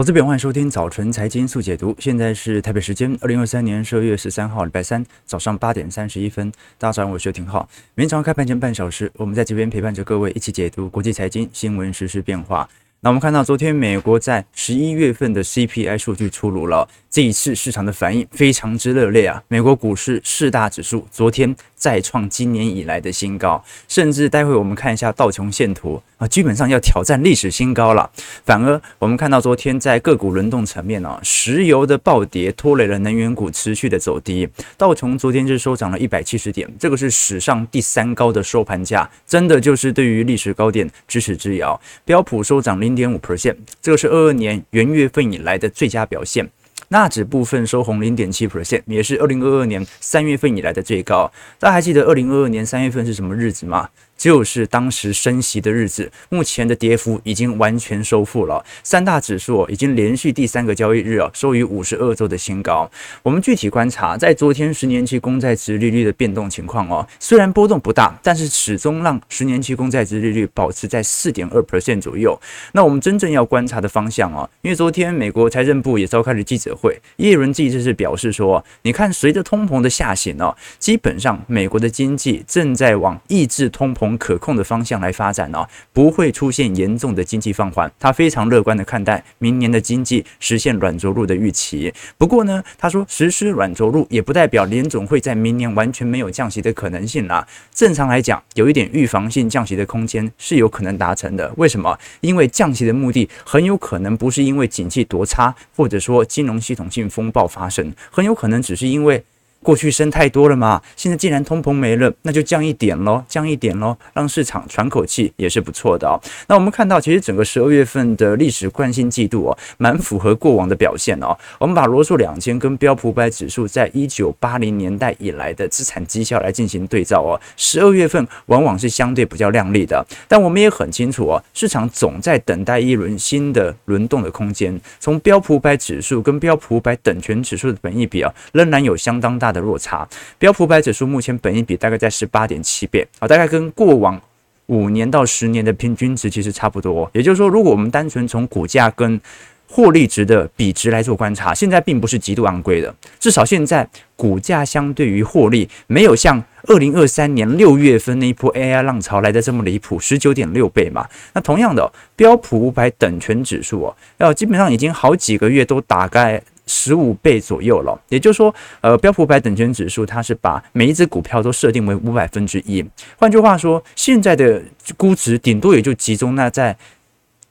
我这边欢迎收听早晨财经速解读。现在是台北时间二零二三年十二月十三号礼拜三早上八点三十一分。大家早上，我是廷浩。明早开盘前半小时，我们在这边陪伴着各位一起解读国际财经新闻实时变化。那我们看到昨天美国在十一月份的 CPI 数据出炉了，这一次市场的反应非常之热烈啊！美国股市四大指数昨天再创今年以来的新高，甚至待会我们看一下道琼线图啊，基本上要挑战历史新高了。反而我们看到昨天在个股轮动层面啊，石油的暴跌拖累了能源股持续的走低，道琼昨天是收涨了一百七十点，这个是史上第三高的收盘价，真的就是对于历史高点咫尺之遥。标普收涨零零点五 percent，这个是二二年元月份以来的最佳表现。纳指部分收红零点七 percent，也是二零二二年三月份以来的最高。大家还记得二零二二年三月份是什么日子吗？就是当时升息的日子，目前的跌幅已经完全收复了。三大指数已经连续第三个交易日啊，收于五十二周的新高。我们具体观察，在昨天十年期公债殖利率的变动情况哦，虽然波动不大，但是始终让十年期公债殖利率保持在四点二 percent 左右。那我们真正要观察的方向啊，因为昨天美国财政部也召开了记者会，耶伦记者是表示说，你看随着通膨的下行哦，基本上美国的经济正在往抑制通膨。可控的方向来发展哦，不会出现严重的经济放缓。他非常乐观的看待明年的经济实现软着陆的预期。不过呢，他说实施软着陆也不代表联总会在明年完全没有降息的可能性啦。正常来讲，有一点预防性降息的空间是有可能达成的。为什么？因为降息的目的很有可能不是因为景气多差，或者说金融系统性风暴发生，很有可能只是因为。过去升太多了嘛，现在既然通膨没了，那就降一点喽，降一点喽，让市场喘口气也是不错的哦。那我们看到，其实整个十二月份的历史惯性季度哦，蛮符合过往的表现哦。我们把罗素两千跟标普五百指数在一九八零年代以来的资产绩效来进行对照哦，十二月份往往是相对比较亮丽的。但我们也很清楚哦，市场总在等待一轮新的轮动的空间。从标普五百指数跟标普五百等权指数的本益比啊，仍然有相当大的落差，标普百指数目前本益比大概在十八点七倍啊，大概跟过往五年到十年的平均值其实差不多。也就是说，如果我们单纯从股价跟获利值的比值来做观察，现在并不是极度昂贵的，至少现在股价相对于获利没有像二零二三年六月份那一波 AI 浪潮来的这么离谱，十九点六倍嘛。那同样的，标普五百等权指数哦，要基本上已经好几个月都大概。十五倍左右了，也就是说，呃，标普五百等权指数它是把每一只股票都设定为五百分之一。换句话说，现在的估值顶多也就集中那在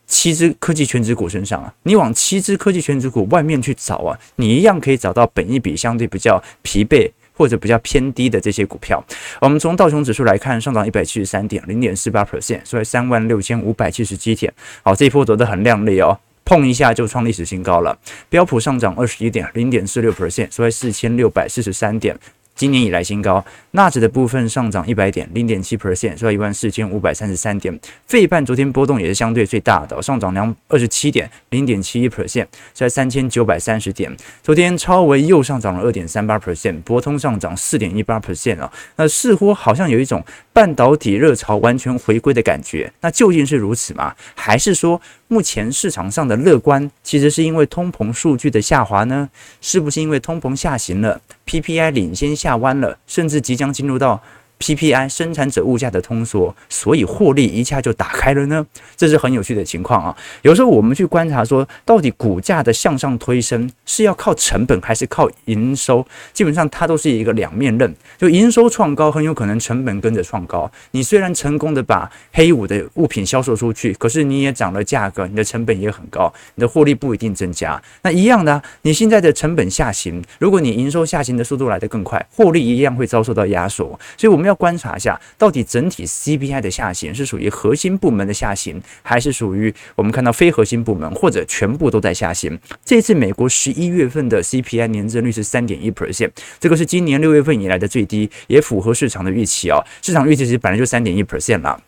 七只科技权值股身上啊。你往七只科技权值股外面去找啊，你一样可以找到本一比相对比较疲惫或者比较偏低的这些股票。我们从道琼指数来看，上涨一百七十三点，零点四八 percent，所以三万六千五百七十七点。好，这一波走得很亮丽哦。碰一下就创历史新高了，标普上涨二十一点零点四六 percent，收在四千六百四十三点。今年以来新高，纳指的部分上涨一百点，零点七 percent，收在一万四千五百三十三点。费半昨天波动也是相对最大的，上涨两二十七点，零点七一 percent，收在三千九百三十点。昨天超微又上涨了二点三八 percent，博通上涨四点一八 percent 啊，那似乎好像有一种半导体热潮完全回归的感觉。那究竟是如此吗？还是说目前市场上的乐观其实是因为通膨数据的下滑呢？是不是因为通膨下行了？PPI 领先下下弯了，甚至即将进入到 PPI 生产者物价的通缩，所以获利一下就打开了呢？这是很有趣的情况啊。有时候我们去观察说，到底股价的向上推升是要靠成本还是靠营收？基本上它都是一个两面刃。就营收创高，很有可能成本跟着创高。你虽然成功的把黑五的物品销售出去，可是你也涨了价格，你的成本也很高，你的获利不一定增加。那一样的，你现在的成本下行，如果你营收下行的速度来得更快，获利一样会遭受到压缩。所以我们要。要观察一下，到底整体 CPI 的下行是属于核心部门的下行，还是属于我们看到非核心部门，或者全部都在下行？这次美国十一月份的 CPI 年增率是三点一 percent，这个是今年六月份以来的最低，也符合市场的预期哦。市场预期其实本来就三点一 percent 了。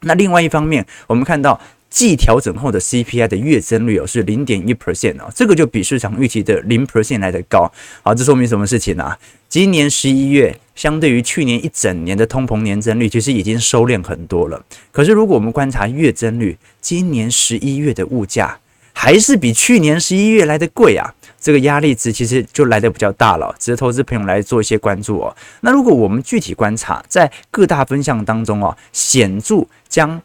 那另外一方面，我们看到。季调整后的 CPI 的月增率哦是零点一 percent 哦，这个就比市场预期的零 percent 来得高。好，这说明什么事情呢？今年十一月相对于去年一整年的通膨年增率，其实已经收敛很多了。可是如果我们观察月增率，今年十一月的物价还是比去年十一月来的贵啊，这个压力值其实就来的比较大了，值得投资朋友来做一些关注哦。那如果我们具体观察，在各大分项当中啊，显著将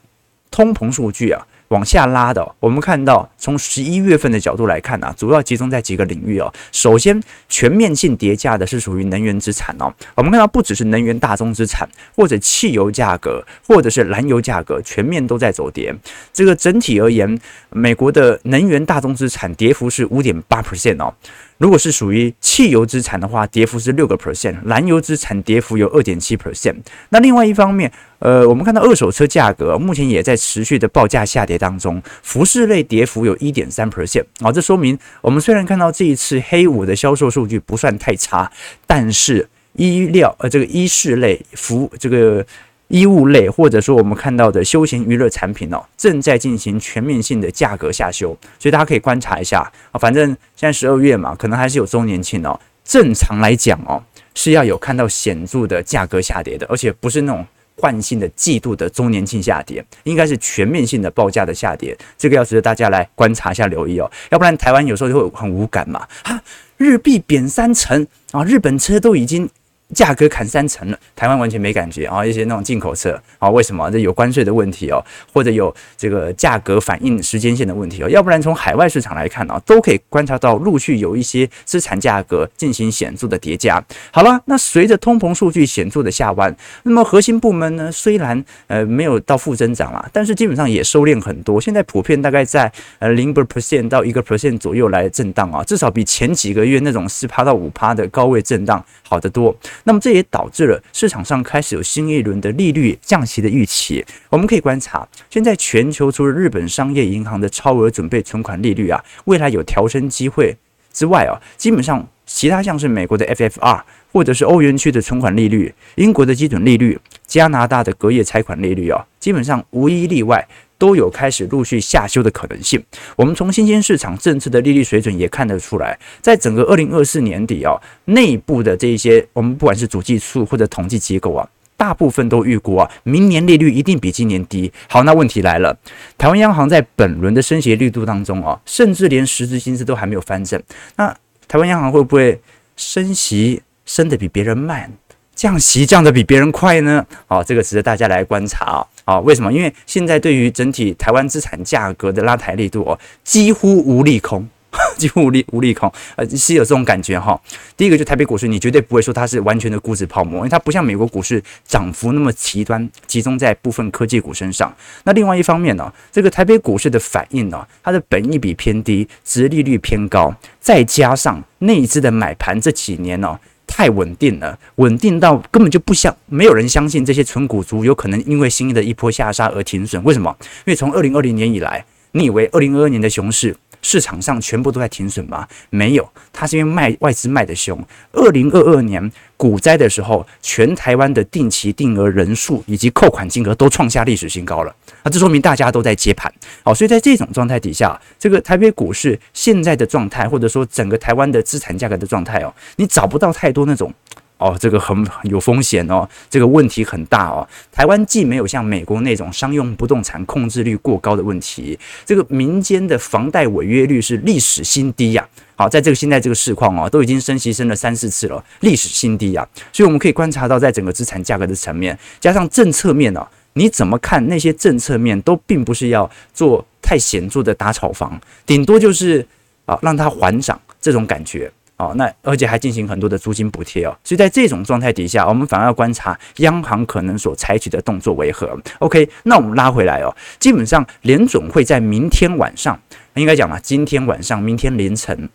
通膨数据啊。往下拉的，我们看到从十一月份的角度来看啊，主要集中在几个领域哦。首先，全面性叠加的是属于能源资产哦。我们看到不只是能源大宗资产，或者汽油价格，或者是燃油价格，全面都在走跌。这个整体而言，美国的能源大宗资产跌幅是五点八 percent 哦。如果是属于汽油资产的话，跌幅是六个 percent，燃油资产跌幅有二点七 percent。那另外一方面，呃，我们看到二手车价格目前也在持续的报价下跌当中，服饰类跌幅有一点三 percent。啊，这说明我们虽然看到这一次黑五的销售数据不算太差，但是衣料呃这个衣饰类服这个。衣物类或者说我们看到的休闲娱乐产品哦，正在进行全面性的价格下修，所以大家可以观察一下啊。反正现在十二月嘛，可能还是有周年庆哦。正常来讲哦，是要有看到显著的价格下跌的，而且不是那种惯性的季度的周年庆下跌，应该是全面性的报价的下跌。这个要值得大家来观察一下、留意哦。要不然台湾有时候就会很无感嘛，哈，日币贬三成啊，日本车都已经。价格砍三成了，台湾完全没感觉啊！一些那种进口车啊，为什么？这有关税的问题哦，或者有这个价格反应时间线的问题哦，要不然从海外市场来看啊，都可以观察到陆续有一些资产价格进行显著的叠加。好了，那随着通膨数据显著的下弯，那么核心部门呢，虽然呃没有到负增长啦，但是基本上也收敛很多，现在普遍大概在呃零 percent 到一个 percent 左右来震荡啊，至少比前几个月那种四趴到五趴的高位震荡好得多。那么这也导致了市场上开始有新一轮的利率降息的预期。我们可以观察，现在全球除了日本商业银行的超额准备存款利率啊，未来有调升机会之外啊，基本上其他像是美国的 FFR 或者是欧元区的存款利率、英国的基准利率、加拿大的隔夜拆款利率啊，基本上无一例外。都有开始陆续下修的可能性。我们从新兴市场政策的利率水准也看得出来，在整个二零二四年底啊，内部的这一些我们不管是主计处或者统计机构啊，大部分都预估啊，明年利率一定比今年低。好，那问题来了，台湾央行在本轮的升息力度当中啊，甚至连实质薪资都还没有翻正。那台湾央行会不会升息升得比别人慢？降息降得比别人快呢？好，这个值得大家来观察啊！啊，为什么？因为现在对于整体台湾资产价格的拉抬力度哦，几乎无利空，几乎无利无利空，呃，是有这种感觉哈。第一个就台北股市，你绝对不会说它是完全的估值泡沫，因为它不像美国股市涨幅那么极端，集中在部分科技股身上。那另外一方面呢，这个台北股市的反应呢，它的本益比偏低，殖利率偏高，再加上内资的买盘这几年呢。太稳定了，稳定到根本就不相，没有人相信这些纯股族有可能因为新的一波下杀而停损。为什么？因为从二零二零年以来，你以为二零二二年的熊市？市场上全部都在停损吗？没有，它是因为卖外资卖得凶。二零二二年股灾的时候，全台湾的定期定额人数以及扣款金额都创下历史新高了。那这说明大家都在接盘。好，所以在这种状态底下，这个台北股市现在的状态，或者说整个台湾的资产价格的状态哦，你找不到太多那种。哦，这个很有风险哦，这个问题很大哦。台湾既没有像美国那种商用不动产控制率过高的问题，这个民间的房贷违约率是历史新低呀。好，在这个现在这个市况哦，都已经升息升了三四次了，历史新低呀。所以我们可以观察到，在整个资产价格的层面，加上政策面呢，你怎么看那些政策面都并不是要做太显著的打炒房，顶多就是啊让它缓涨这种感觉。哦，那而且还进行很多的租金补贴哦，所以在这种状态底下，我们反而要观察央行可能所采取的动作为何。OK，那我们拉回来哦，基本上联准会在明天晚上，应该讲嘛，今天晚上、明天凌晨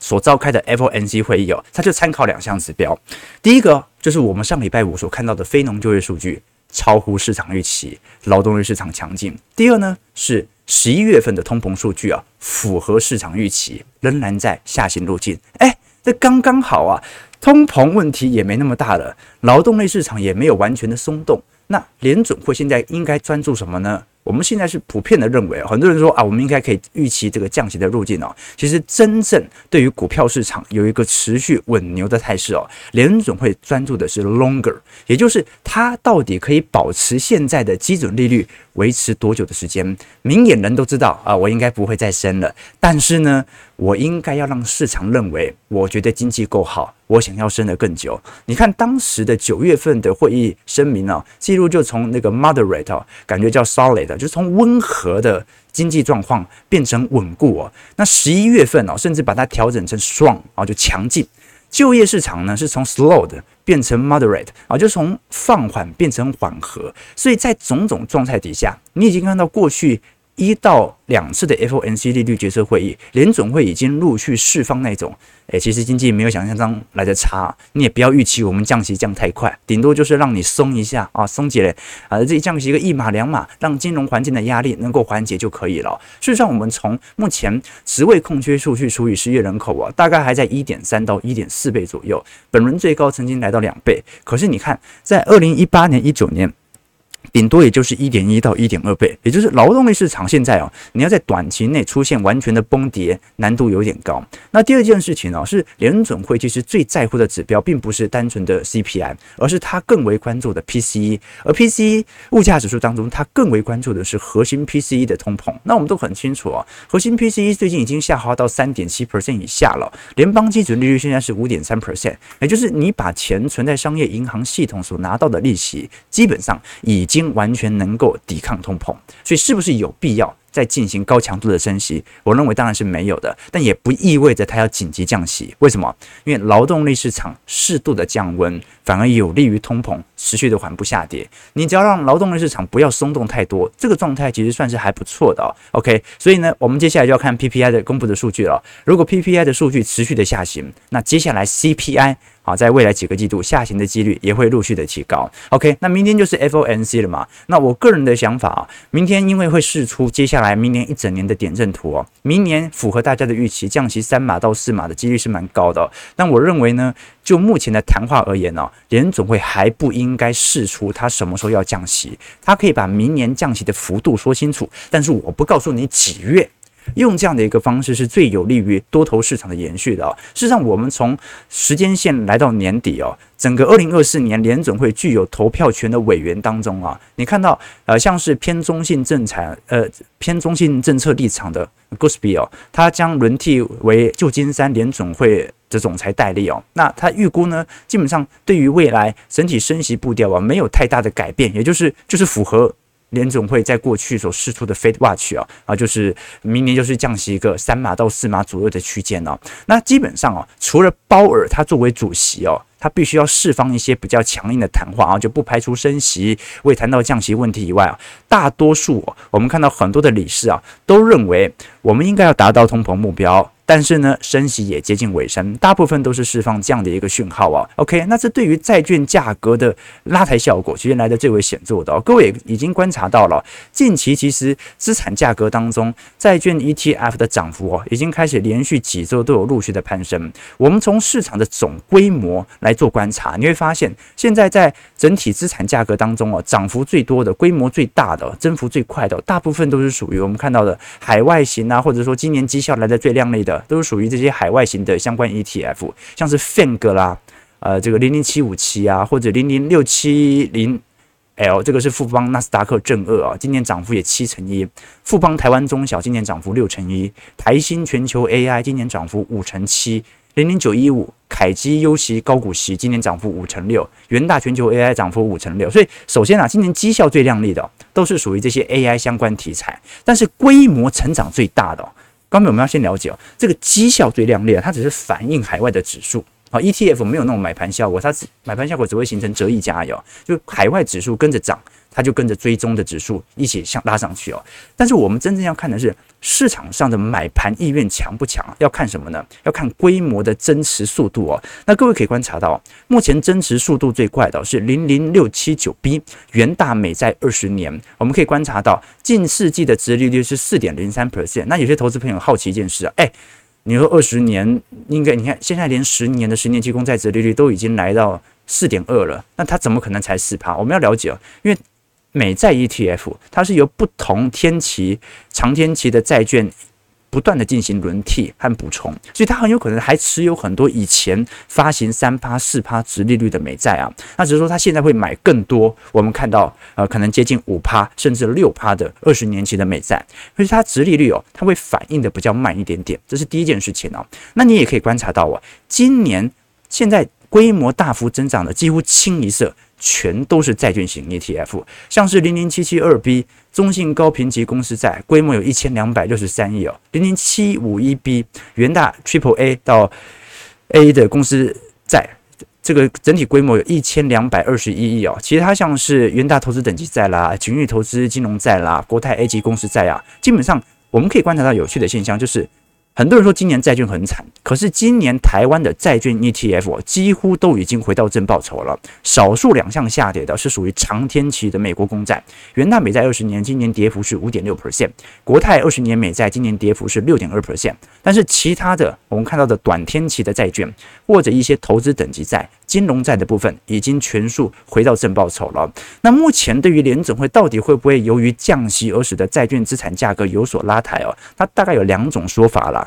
所召开的 FOMC 会议哦，它就参考两项指标，第一个就是我们上礼拜五所看到的非农就业数据超乎市场预期，劳动力市场强劲。第二呢是。十一月份的通膨数据啊，符合市场预期，仍然在下行路径。哎，这刚刚好啊，通膨问题也没那么大了，劳动力市场也没有完全的松动。那联准会现在应该专注什么呢？我们现在是普遍的认为，很多人说啊，我们应该可以预期这个降息的路径哦。其实真正对于股票市场有一个持续稳牛的态势哦，联准会专注的是 longer，也就是它到底可以保持现在的基准利率维持多久的时间？明眼人都知道啊，我应该不会再升了。但是呢，我应该要让市场认为，我觉得经济够好，我想要升得更久。你看当时的九月份的会议声明啊，记录就从那个 moderate 哦，感觉叫 solid，就从温和的经济状况变成稳固哦。那十一月份哦，甚至把它调整成 strong 啊，就强劲。就业市场呢，是从 slow 的变成 moderate 啊，就从放缓变成缓和。所以在种种状态底下，你已经看到过去一到两次的 FOMC 利率决策会议，联总会已经陆续释放那种。诶，其实经济没有想象中来的差，你也不要预期我们降息降太快，顶多就是让你松一下啊，松解了啊，这降息一个一码两码，让金融环境的压力能够缓解就可以了。事实上，我们从目前职位空缺数据除以失业人口啊，大概还在一点三到一点四倍左右，本轮最高曾经来到两倍。可是你看，在二零一八年、一九年。顶多也就是一点一到一点二倍，也就是劳动力市场现在哦，你要在短期内出现完全的崩跌，难度有点高。那第二件事情呢，是联准会其实最在乎的指标，并不是单纯的 CPI，而是它更为关注的 PCE。而 PCE 物价指数当中，它更为关注的是核心 PCE 的通膨。那我们都很清楚啊，核心 PCE 最近已经下滑到三点七 percent 以下了，联邦基准利率现在是五点三 percent，也就是你把钱存在商业银行系统所拿到的利息，基本上已已经。完全能够抵抗通膨，所以是不是有必要再进行高强度的升息？我认为当然是没有的，但也不意味着它要紧急降息。为什么？因为劳动力市场适度的降温，反而有利于通膨持续的缓步下跌。你只要让劳动力市场不要松动太多，这个状态其实算是还不错的。OK，所以呢，我们接下来就要看 PPI 的公布的数据了。如果 PPI 的数据持续的下行，那接下来 CPI。好，在未来几个季度下行的几率也会陆续的提高。OK，那明天就是 FOMC 了嘛？那我个人的想法啊，明天因为会试出接下来明年一整年的点阵图哦，明年符合大家的预期，降息三码到四码的几率是蛮高的。但我认为呢，就目前的谈话而言呢，联总会还不应该试出他什么时候要降息，他可以把明年降息的幅度说清楚，但是我不告诉你几月。用这样的一个方式是最有利于多头市场的延续的哦。事实上，我们从时间线来到年底哦，整个二零二四年联准会具有投票权的委员当中啊，你看到呃，像是偏中性政策呃偏中性政策立场的 Gosbee 哦，他将轮替为旧金山联准会的总裁代理哦。那他预估呢，基本上对于未来整体升息步调啊，没有太大的改变，也就是就是符合。联总会在过去所释出的 Fed Watch 啊啊，就是明年就是降息一个三码到四码左右的区间哦。那基本上哦，除了鲍尔他作为主席哦，他必须要释放一些比较强硬的谈话啊，就不排除升息，未谈到降息问题以外啊，大多数我们看到很多的理事啊，都认为我们应该要达到通膨目标。但是呢，升息也接近尾声，大部分都是释放这样的一个讯号啊。OK，那这对于债券价格的拉抬效果，其实来的最为显著的哦。各位已经观察到了，近期其实资产价格当中，债券 ETF 的涨幅哦，已经开始连续几周都有陆续的攀升。我们从市场的总规模来做观察，你会发现，现在在整体资产价格当中哦，涨幅最多的、规模最大的、增幅最快的，大部分都是属于我们看到的海外型啊，或者说今年绩效来的最亮丽的。都是属于这些海外型的相关 ETF，像是 FANG 啦，呃，这个零零七五七啊，或者零零六七零 L，这个是富邦纳斯达克正二啊，今年涨幅也七成一。富邦台湾中小今年涨幅六成一，台新全球 AI 今年涨幅五成七，零零九一五凯基优息高股息今年涨幅五成六，元大全球 AI 涨幅五成六。所以首先啊，今年绩效最亮丽的都是属于这些 AI 相关题材，但是规模成长最大的。刚才我们要先了解哦，这个绩效最亮丽，它只是反映海外的指数。啊，ETF 没有那种买盘效果，它只买盘效果只会形成折溢价哦，就海外指数跟着涨。它就跟着追踪的指数一起向拉上去哦，但是我们真正要看的是市场上的买盘意愿强不强？要看什么呢？要看规模的增持速度哦。那各位可以观察到，目前增持速度最快的是零零六七九 B 元大美债二十年，我们可以观察到近世纪的殖利率是四点零三 percent。那有些投资朋友好奇一件事啊，诶，你说二十年应该你看现在连十年的十年期公债折利率都已经来到四点二了，那它怎么可能才四趴？我们要了解哦，因为美债 ETF，它是由不同天期、长天期的债券。不断的进行轮替和补充，所以它很有可能还持有很多以前发行三趴四趴殖利率的美债啊。那只是说它现在会买更多，我们看到呃可能接近五趴甚至六趴的二十年期的美债，所以它殖利率哦，它会反应的比较慢一点点，这是第一件事情哦。那你也可以观察到啊，今年现在规模大幅增长的几乎清一色。全都是债券型 ETF，像是零零七七二 B 中信高评级公司债，规模有一千两百六十三亿哦；零零七五一 B 元大 Triple A 到 A 的公司债，这个整体规模有一千两百二十一亿哦。其实它像是元大投资等级债啦、景裕投资金融债啦、国泰 A 级公司债啊，基本上我们可以观察到有趣的现象就是。很多人说今年债券很惨，可是今年台湾的债券 ETF 几乎都已经回到正报酬了。少数两项下跌的是属于长天期的美国公债，元大美债二十年今年跌幅是五点六 percent，国泰二十年美债今年跌幅是六点二 percent。但是其他的我们看到的短天期的债券或者一些投资等级债、金融债的部分，已经全数回到正报酬了。那目前对于联准会到底会不会由于降息而使得债券资产价格有所拉抬哦？它大概有两种说法了。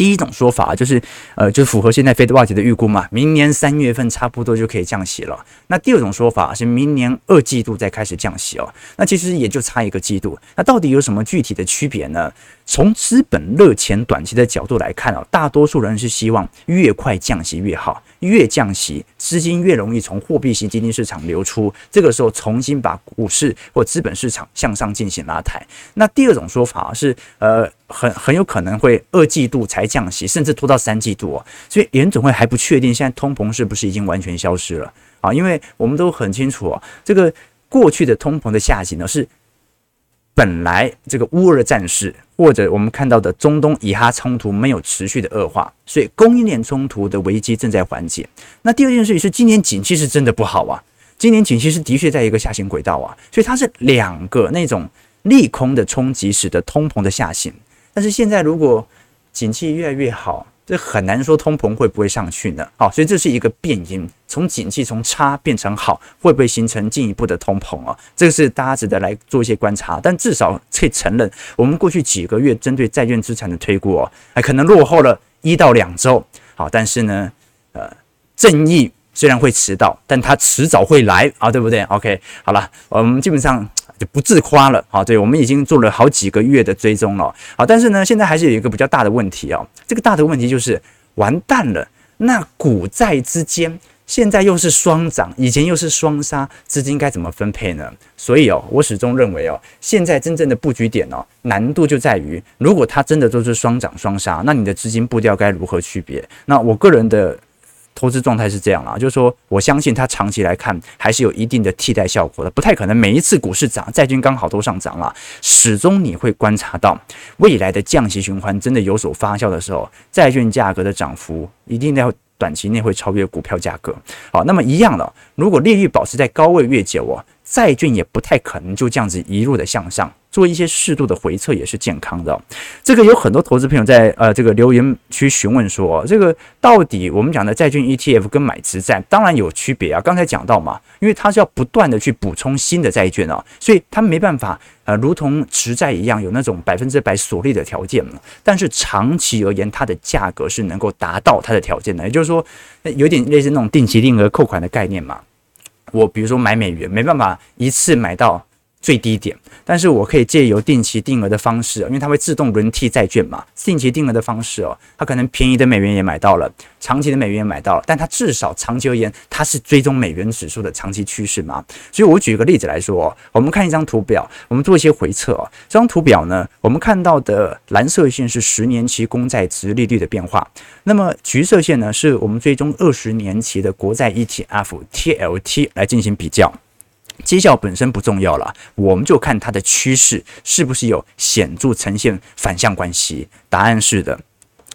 第一种说法就是，呃，就符合现在 FedWatch 的预估嘛，明年三月份差不多就可以降息了。那第二种说法是明年二季度再开始降息哦。那其实也就差一个季度。那到底有什么具体的区别呢？从资本热钱短期的角度来看哦，大多数人是希望越快降息越好，越降息资金越容易从货币型基金市场流出，这个时候重新把股市或资本市场向上进行拉抬。那第二种说法是，呃。很很有可能会二季度才降息，甚至拖到三季度哦。所以联总会还不确定现在通膨是不是已经完全消失了啊？因为我们都很清楚哦，这个过去的通膨的下行呢，是本来这个乌俄战事或者我们看到的中东以哈冲突没有持续的恶化，所以供应链冲突的危机正在缓解。那第二件事情是今年景气是真的不好啊，今年景气是的确在一个下行轨道啊，所以它是两个那种利空的冲击使得通膨的下行。但是现在如果景气越来越好，这很难说通膨会不会上去呢？好，所以这是一个变因，从景气从差变成好，会不会形成进一步的通膨啊？这个是大家值得来做一些观察。但至少可以承认，我们过去几个月针对债券资产的推估哦，还可能落后了一到两周。好，但是呢，呃，正义虽然会迟到，但它迟早会来啊，对不对？OK，好了，我们基本上。就不自夸了，好，对，我们已经做了好几个月的追踪了，好，但是呢，现在还是有一个比较大的问题哦，这个大的问题就是完蛋了，那股债之间现在又是双涨，以前又是双杀，资金该怎么分配呢？所以哦，我始终认为哦，现在真正的布局点哦，难度就在于，如果它真的都是双涨双杀，那你的资金步调该如何区别？那我个人的。投资状态是这样啦，就是说，我相信它长期来看还是有一定的替代效果的，不太可能每一次股市涨，债券刚好都上涨了。始终你会观察到未来的降息循环真的有所发酵的时候，债券价格的涨幅一定要短期内会超越股票价格。好，那么一样的，如果利率保持在高位越久哦，债券也不太可能就这样子一路的向上。做一些适度的回撤也是健康的。这个有很多投资朋友在呃这个留言区询问说，这个到底我们讲的债券 ETF 跟买直债当然有区别啊。刚才讲到嘛，因为它是要不断的去补充新的债券啊，所以它没办法呃如同直债一样有那种百分之百锁利的条件。但是长期而言，它的价格是能够达到它的条件的。也就是说，有点类似那种定期定额扣款的概念嘛。我比如说买美元，没办法一次买到。最低点，但是我可以借由定期定额的方式，因为它会自动轮替债券嘛。定期定额的方式哦，它可能便宜的美元也买到了，长期的美元也买到了，但它至少长期而言，它是追踪美元指数的长期趋势嘛。所以我举一个例子来说，我们看一张图表，我们做一些回测哦。这张图表呢，我们看到的蓝色线是十年期公债殖利率的变化，那么橘色线呢，是我们追踪二十年期的国债 ETF TLT 来进行比较。绩效本身不重要了，我们就看它的趋势是不是有显著呈现反向关系。答案是的，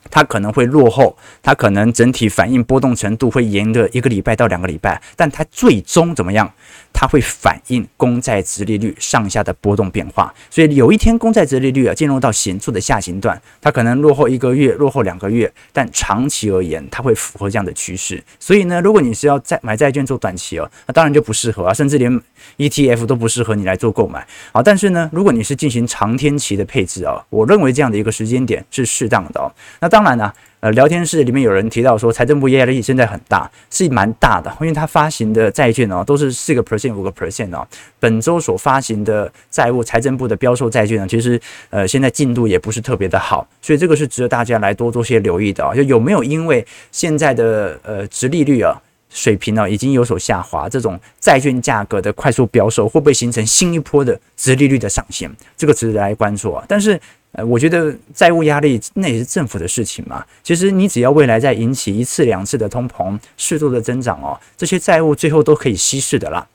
它可能会落后，它可能整体反应波动程度会延个一个礼拜到两个礼拜，但它最终怎么样？它会反映公债殖利率上下的波动变化。所以有一天公债殖利率啊进入到显著的下行段，它可能落后一个月，落后两个月，但长期而言它会符合这样的趋势。所以呢，如果你是要债买债券做短期哦，那当然就不适合啊，甚至连 ETF 都不适合你来做购买啊。但是呢，如果你是进行长天期的配置啊，我认为这样的一个时间点是适当的哦。那当然呢，呃，聊天室里面有人提到说，财政部压力现在很大，是蛮大的，因为它发行的债券哦，都是四个 percent、五个 percent 哦。本周所发行的债务，财政部的标售债券呢，其实呃现在进度也不是特别的好，所以这个是值得大家来多多些留意的啊。就有没有因为现在的呃殖利率啊水平呢已经有所下滑，这种债券价格的快速飙升，会不会形成新一波的殖利率的上限？这个值得来关注啊。但是。呃，我觉得债务压力那也是政府的事情嘛。其实你只要未来再引起一次两次的通膨，适度的增长哦，这些债务最后都可以稀释的啦。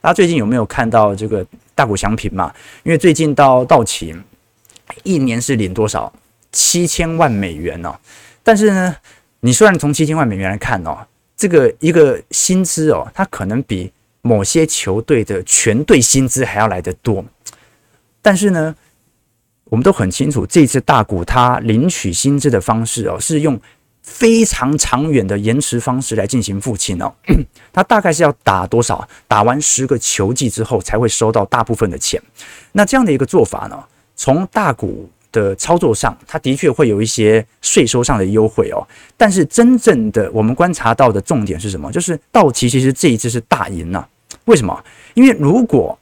大家最近有没有看到这个大谷翔平嘛？因为最近到到期，一年是领多少？七千万美元哦。但是呢，你虽然从七千万美元来看哦，这个一个薪资哦，它可能比某些球队的全队薪资还要来得多。但是呢，我们都很清楚，这次大股他领取薪资的方式哦，是用非常长远的延迟方式来进行付清哦。他大概是要打多少？打完十个球季之后才会收到大部分的钱。那这样的一个做法呢，从大股的操作上，他的确会有一些税收上的优惠哦。但是真正的我们观察到的重点是什么？就是道奇其实这一次是大赢了。为什么？因为如果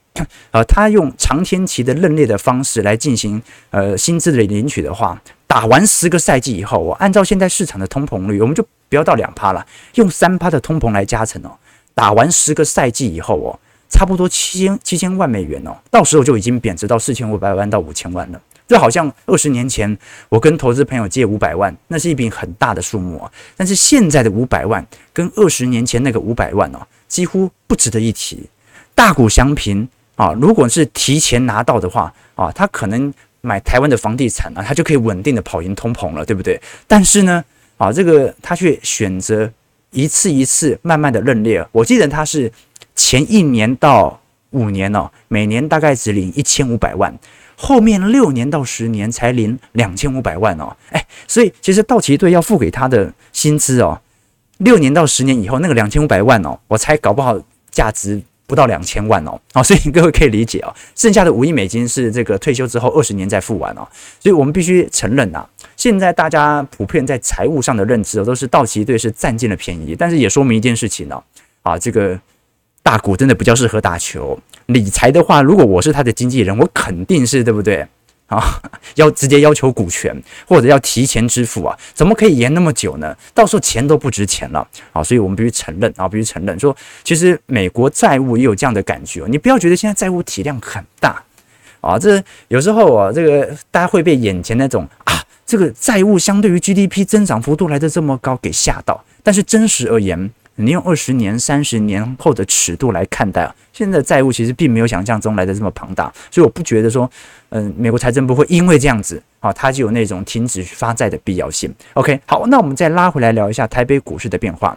呃，他用长天期的认列的方式来进行呃薪资的领取的话，打完十个赛季以后，我按照现在市场的通膨率，我们就不要到两趴了，用三趴的通膨来加成哦。打完十个赛季以后哦，差不多七千七千万美元哦，到时候就已经贬值到四千五百万到五千万了。就好像二十年前我跟投资朋友借五百万，那是一笔很大的数目啊。但是现在的五百万跟二十年前那个五百万哦，几乎不值得一提。大谷翔平。啊，如果是提前拿到的话，啊，他可能买台湾的房地产啊，他就可以稳定的跑赢通膨了，对不对？但是呢，啊，这个他却选择一次一次慢慢的认列。我记得他是前一年到五年哦，每年大概只领一千五百万，后面六年到十年才领两千五百万哦。哎，所以其实道奇队要付给他的薪资哦，六年到十年以后那个两千五百万哦，我猜搞不好价值。不到两千万哦，好，所以 各位可以理解哦，剩下的五亿美金是这个退休之后二十年再付完哦，所以我们必须承认呐，现在大家普遍在财务上的认知哦，都是道奇队是占尽了便宜，但是也说明一件事情哦，啊，这个大股真的比较适合打球，理财的话，如果我是他的经纪人，我肯定是对不对？啊，要直接要求股权，或者要提前支付啊？怎么可以延那么久呢？到时候钱都不值钱了啊！所以我们必须承认啊，必须承认说，其实美国债务也有这样的感觉。你不要觉得现在债务体量很大啊，这有时候啊，这个大家会被眼前那种啊，这个债务相对于 GDP 增长幅度来的这么高给吓到。但是真实而言，你用二十年、三十年后的尺度来看待啊，现在债务其实并没有想象中来的这么庞大，所以我不觉得说，嗯，美国财政部会因为这样子啊，它就有那种停止发债的必要性。OK，好，那我们再拉回来聊一下台北股市的变化。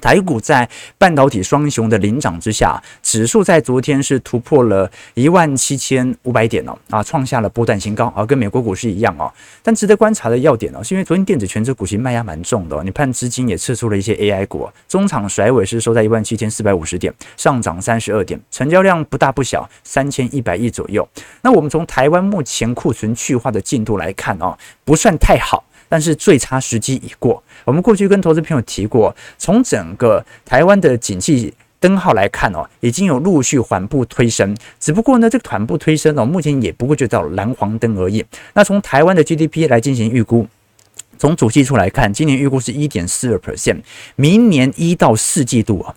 台股在半导体双雄的领涨之下，指数在昨天是突破了一万七千五百点哦，啊，创下了波段新高啊，跟美国股市一样哦。但值得观察的要点呢，是因为昨天电子全值股型卖压蛮重的，你看资金也撤出了一些 AI 股，中场甩尾是收在一万七千四百五十点，上涨三十二点，成交量不大不小，三千一百亿左右。那我们从台湾目前库存去化的进度来看哦，不算太好。但是最差时机已过。我们过去跟投资朋友提过，从整个台湾的景气灯号来看哦，已经有陆续缓步推升。只不过呢，这个缓步推升哦，目前也不过就到蓝黄灯而已。那从台湾的 GDP 来进行预估，从主计处来看，今年预估是一点四二 percent，明年一到四季度啊。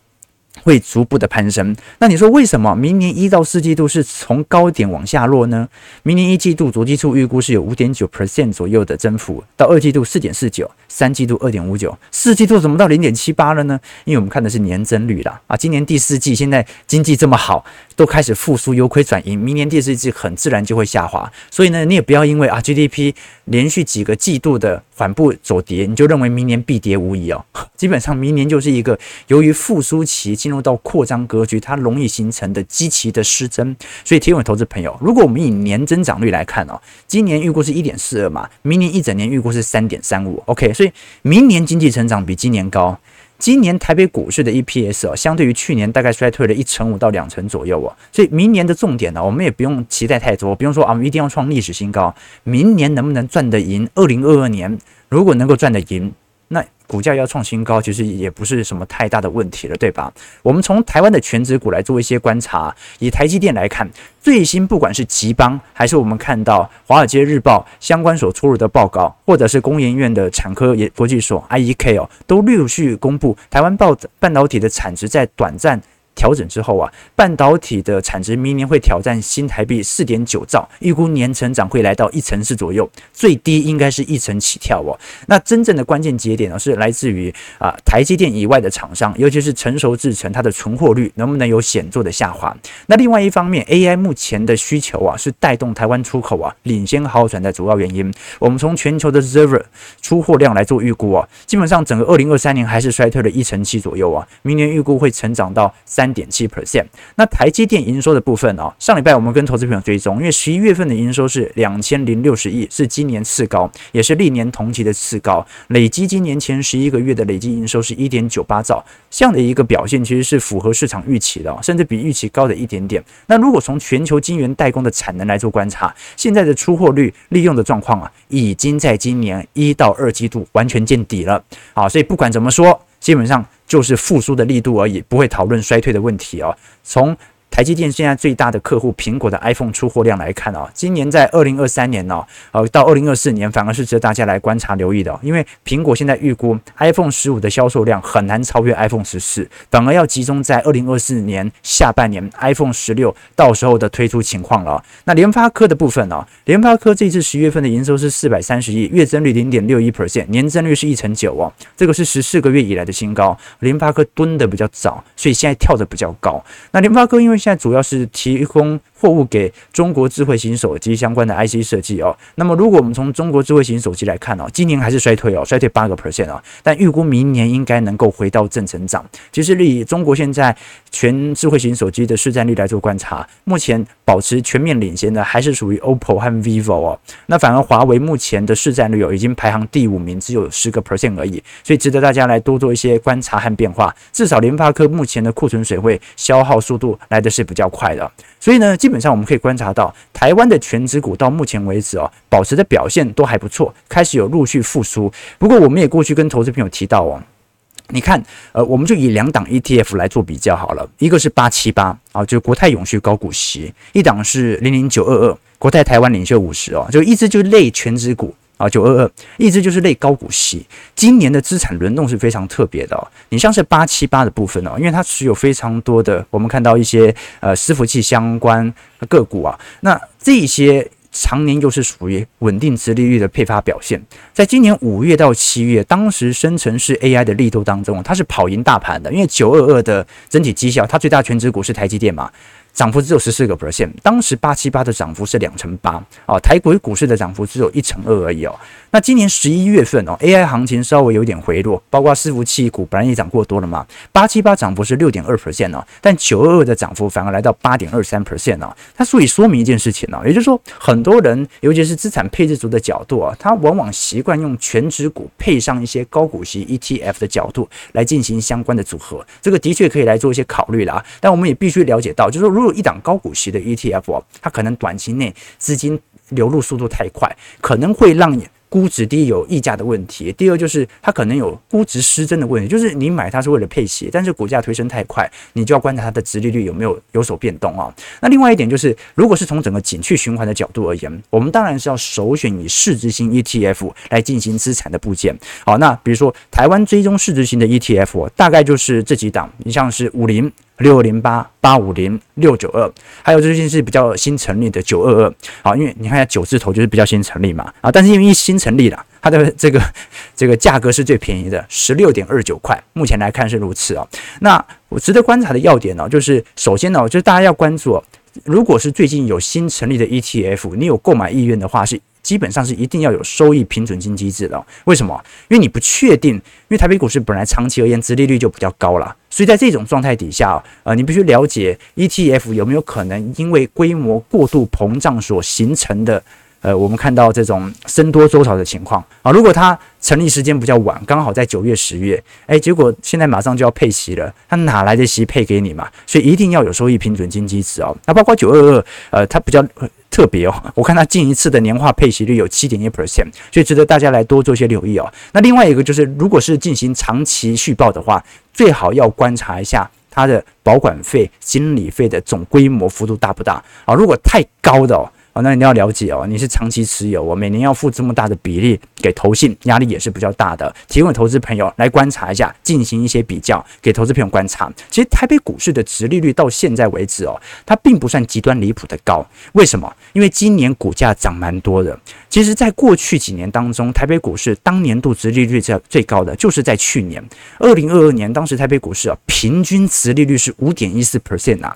会逐步的攀升，那你说为什么明年一到四季度是从高点往下落呢？明年一季度主计处预估是有五点九 percent 左右的增幅，到二季度四点四九，三季度二点五九，四季度怎么到零点七八了呢？因为我们看的是年增率啦啊，今年第四季现在经济这么好，都开始复苏，由亏转盈，明年第四季很自然就会下滑。所以呢，你也不要因为啊 GDP 连续几个季度的缓步走跌，你就认为明年必跌无疑哦。基本上明年就是一个由于复苏期进入到扩张格局，它容易形成的积极的失真。所以，提问投资朋友，如果我们以年增长率来看哦，今年预估是一点四二嘛，明年一整年预估是三点三五。OK，所以明年经济成长比今年高。今年台北股市的 EPS 啊，相对于去年大概衰退了一成五到两成左右哦，所以明年的重点呢，我们也不用期待太多，不用说啊，我们一定要创历史新高。明年能不能赚得赢？二零二二年如果能够赚得赢，那。股价要创新高，其实也不是什么太大的问题了，对吧？我们从台湾的全职股来做一些观察，以台积电来看，最新不管是吉邦，还是我们看到华尔街日报相关所出炉的报告，或者是工研院的产科研国际所 IEK 哦，都陆续公布台湾报半导体的产值在短暂。调整之后啊，半导体的产值明年会挑战新台币四点九兆，预估年成长会来到一成四左右，最低应该是一成起跳哦。那真正的关键节点呢，是来自于啊台积电以外的厂商，尤其是成熟制程，它的存货率能不能有显著的下滑？那另外一方面，AI 目前的需求啊，是带动台湾出口啊领先好转的主要原因。我们从全球的 Server 出货量来做预估啊，基本上整个二零二三年还是衰退了一成七左右啊，明年预估会成长到三。三点七 percent。那台积电营收的部分哦，上礼拜我们跟投资朋友追踪，因为十一月份的营收是两千零六十亿，是今年次高，也是历年同期的次高。累积今年前十一个月的累计营收是一点九八兆，这样的一个表现其实是符合市场预期的，甚至比预期高的一点点。那如果从全球晶圆代工的产能来做观察，现在的出货率利用的状况啊，已经在今年一到二季度完全见底了。好，所以不管怎么说，基本上。就是复苏的力度而已，不会讨论衰退的问题哦。从台积电现在最大的客户苹果的 iPhone 出货量来看啊，今年在二零二三年呢，呃，到二零二四年反而是值得大家来观察留意的，因为苹果现在预估 iPhone 十五的销售量很难超越 iPhone 十四，反而要集中在二零二四年下半年 iPhone 十六到时候的推出情况了。那联发科的部分呢，联发科这次十月份的营收是四百三十亿，月增率零点六一 percent，年增率是一成九哦，这个是十四个月以来的新高。联发科蹲的比较早，所以现在跳的比较高。那联发科因为现在主要是提供货物给中国智慧型手机相关的 IC 设计哦。那么，如果我们从中国智慧型手机来看哦，今年还是衰退哦，衰退八个 percent 哦。但预估明年应该能够回到正成长。其实，以中国现在全智慧型手机的市占率来做观察，目前保持全面领先的还是属于 OPPO 和 VIVO 哦。那反而华为目前的市占率哦，已经排行第五名，只有十个 percent 而已。所以，值得大家来多做一些观察和变化。至少，联发科目前的库存水位消耗速度来的是比较快的。所以呢，基本基本上我们可以观察到，台湾的全职股到目前为止哦，保持的表现都还不错，开始有陆续复苏。不过，我们也过去跟投资朋友提到哦，你看，呃，我们就以两档 ETF 来做比较好了，一个是八七八啊，就国泰永续高股息，一档是零零九二二国泰台湾领袖五十哦，就一直就类全职股。啊，九二二一直就是类高股息，今年的资产轮动是非常特别的哦。你像是八七八的部分哦，因为它持有非常多的，我们看到一些呃伺服器相关个股啊，那这些常年又是属于稳定殖利率的配发表现。在今年五月到七月，当时生成式 AI 的力度当中，它是跑赢大盘的，因为九二二的整体绩效，它最大权值股是台积电嘛。涨幅只有十四个 percent，当时八七八的涨幅是两成八哦，台股股市的涨幅只有一成二而已哦。那今年十一月份哦，AI 行情稍微有点回落，包括伺服器股本来也涨过多了嘛，八七八涨幅是六点二 percent 哦，但九二二的涨幅反而来到八点二三 percent 哦。它所以说明一件事情哦，也就是说，很多人尤其是资产配置族的角度啊，他往往习惯用全值股配上一些高股息 ETF 的角度来进行相关的组合，这个的确可以来做一些考虑啦。但我们也必须了解到，就是说，如入一档高股息的 ETF 哦，它可能短期内资金流入速度太快，可能会让你。估值低有溢价的问题，第二就是它可能有估值失真的问题，就是你买它是为了配息，但是股价推升太快，你就要观察它的殖利率有没有有所变动啊。那另外一点就是，如果是从整个景气循环的角度而言，我们当然是要首选以市值型 ETF 来进行资产的部件。好，那比如说台湾追踪市值型的 ETF，大概就是这几档，你像是五零。六零八八五零六九二，还有最近是比较新成立的九二二，好，因为你看一下九字头就是比较新成立嘛，啊，但是因为一新成立了。它的这个 这个价格是最便宜的，十六点二九块，目前来看是如此哦。那我值得观察的要点呢，就是首先呢，就是大家要关注，如果是最近有新成立的 ETF，你有购买意愿的话是。基本上是一定要有收益平准金机制的，为什么？因为你不确定，因为台北股市本来长期而言殖利率就比较高了，所以在这种状态底下，呃，你必须了解 ETF 有没有可能因为规模过度膨胀所形成的，呃，我们看到这种僧多粥少的情况啊。如果它成立时间比较晚，刚好在九月、十月，哎，结果现在马上就要配息了，它哪来的息配给你嘛？所以一定要有收益平准金机制哦。那包括九二二，呃，它比较。特别哦，我看它近一次的年化配息率有七点一 percent，所以值得大家来多做些留意哦。那另外一个就是，如果是进行长期续报的话，最好要观察一下它的保管费、经理费的总规模幅度大不大啊？如果太高的哦。哦，那你要了解哦，你是长期持有，我每年要付这么大的比例给投信，压力也是比较大的。提供投资朋友来观察一下，进行一些比较，给投资朋友观察。其实台北股市的殖利率到现在为止哦，它并不算极端离谱的高。为什么？因为今年股价涨蛮多的。其实，在过去几年当中，台北股市当年度殖利率最最高的就是在去年二零二二年，当时台北股市啊，平均殖利率是五点一四 percent 啊。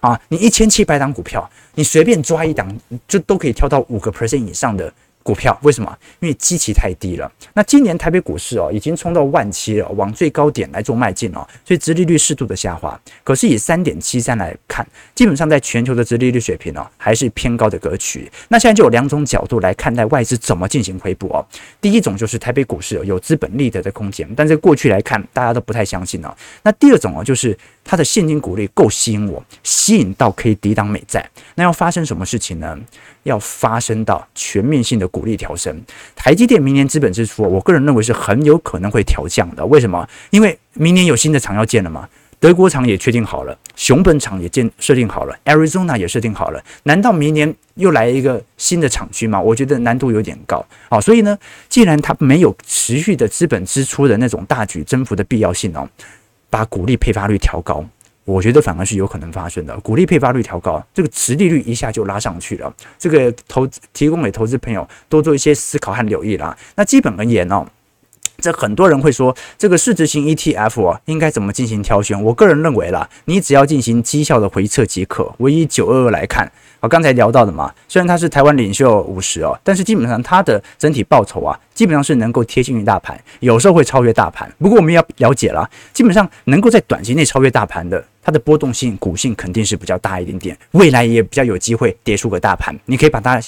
啊，你一千七百档股票，你随便抓一档，就都可以跳到五个 percent 以上的。股票为什么？因为基期太低了。那今年台北股市哦，已经冲到万七了，往最高点来做迈进哦，所以殖利率适度的下滑。可是以三点七三来看，基本上在全球的殖利率水平哦，还是偏高的格局。那现在就有两种角度来看待外资怎么进行回补哦。第一种就是台北股市有资本利得的空间，但是过去来看，大家都不太相信哦。那第二种哦，就是它的现金股利够吸引我，吸引到可以抵挡美债。那要发生什么事情呢？要发生到全面性的股利调升，台积电明年资本支出，我个人认为是很有可能会调降的。为什么？因为明年有新的厂要建了嘛，德国厂也确定好了，熊本厂也建设定好了，Arizona 也设定好了。难道明年又来一个新的厂区吗？我觉得难度有点高。好，所以呢，既然它没有持续的资本支出的那种大举增幅的必要性哦，把股利配发率调高。我觉得反而是有可能发生的，股利配发率调高，这个殖利率一下就拉上去了。这个投提供给投资朋友多做一些思考和留意啦。那基本而言哦，这很多人会说这个市值型 ETF 哦，应该怎么进行挑选？我个人认为啦，你只要进行绩效的回测即可。我以九二二来看。我，刚才聊到的嘛，虽然他是台湾领袖五十哦，但是基本上他的整体报酬啊，基本上是能够贴近于大盘，有时候会超越大盘。不过我们要了解啦，基本上能够在短期内超越大盘的。它的波动性、股性肯定是比较大一点点，未来也比较有机会跌出个大盘。你可以把它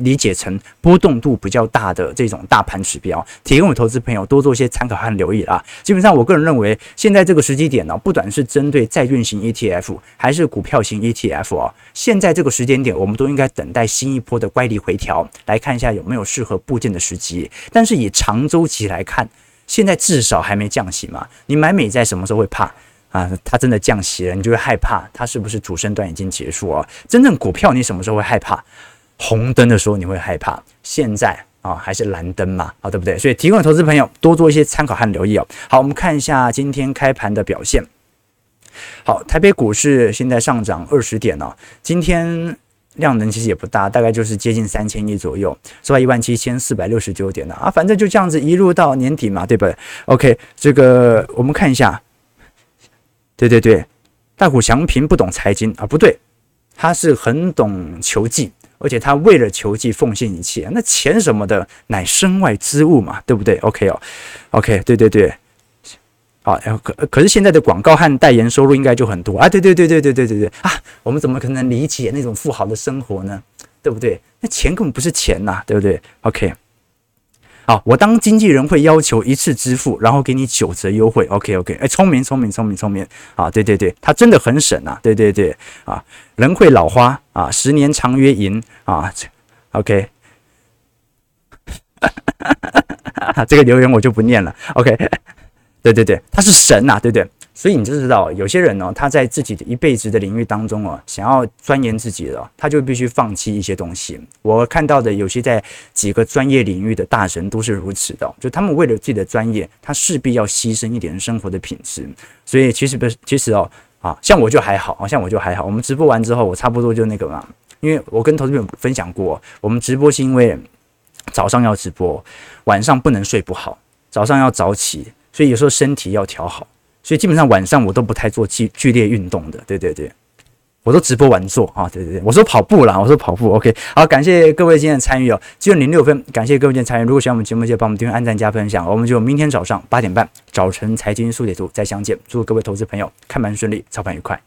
理解成波动度比较大的这种大盘指标，提供给投资朋友多做一些参考和留意啊。基本上，我个人认为，现在这个时机点呢，不管是针对债券型 ETF 还是股票型 ETF 哦，现在这个时间点，我们都应该等待新一波的乖离回调，来看一下有没有适合布阵的时机。但是以长周期来看，现在至少还没降息嘛，你买美债什么时候会怕？啊，它真的降息了，你就会害怕它是不是主升段已经结束了？真正股票你什么时候会害怕？红灯的时候你会害怕，现在啊还是蓝灯嘛？啊，对不对？所以提供的投资朋友多做一些参考和留意哦。好，我们看一下今天开盘的表现。好，台北股市现在上涨二十点哦，今天量能其实也不大，大概就是接近三千亿左右，是吧？一万七千四百六十九点呢啊，反正就这样子一路到年底嘛，对不对？OK，这个我们看一下。对对对，大谷翔平不懂财经啊，不对，他是很懂球技，而且他为了球技奉献一切。那钱什么的乃身外之物嘛，对不对？OK 哦，OK，对对对，好，然后可可是现在的广告和代言收入应该就很多啊，对对对对对对对对啊，我们怎么可能理解那种富豪的生活呢？对不对？那钱根本不是钱呐，对不对？OK。好，我当经纪人会要求一次支付，然后给你九折优惠。OK OK，哎，聪明聪明聪明聪明啊！对对对，他真的很省啊！对对对啊，人会老花啊，十年长约银啊。OK，这个留言我就不念了。OK，对对对，他是神啊，对不对？所以你就知道，有些人呢，他在自己的一辈子的领域当中哦，想要钻研自己的，他就必须放弃一些东西。我看到的有些在几个专业领域的大神都是如此的，就他们为了自己的专业，他势必要牺牲一点生活的品质。所以其实不是，其实哦，啊，像我就还好，像我就还好。我们直播完之后，我差不多就那个嘛，因为我跟投资朋友分享过，我们直播是因为。早上要直播，晚上不能睡不好，早上要早起，所以有时候身体要调好，所以基本上晚上我都不太做剧剧烈运动的，对对对。我都直播完做啊，对对对，我说跑步啦，我说跑步，OK，好，感谢各位今天的参与哦，只有零六分，感谢各位今天参与。如果喜欢我们节目，记得帮我们订阅、按赞、加分享，我们就明天早上八点半早晨财经速解图再相见。祝各位投资朋友开盘顺利，操盘愉快。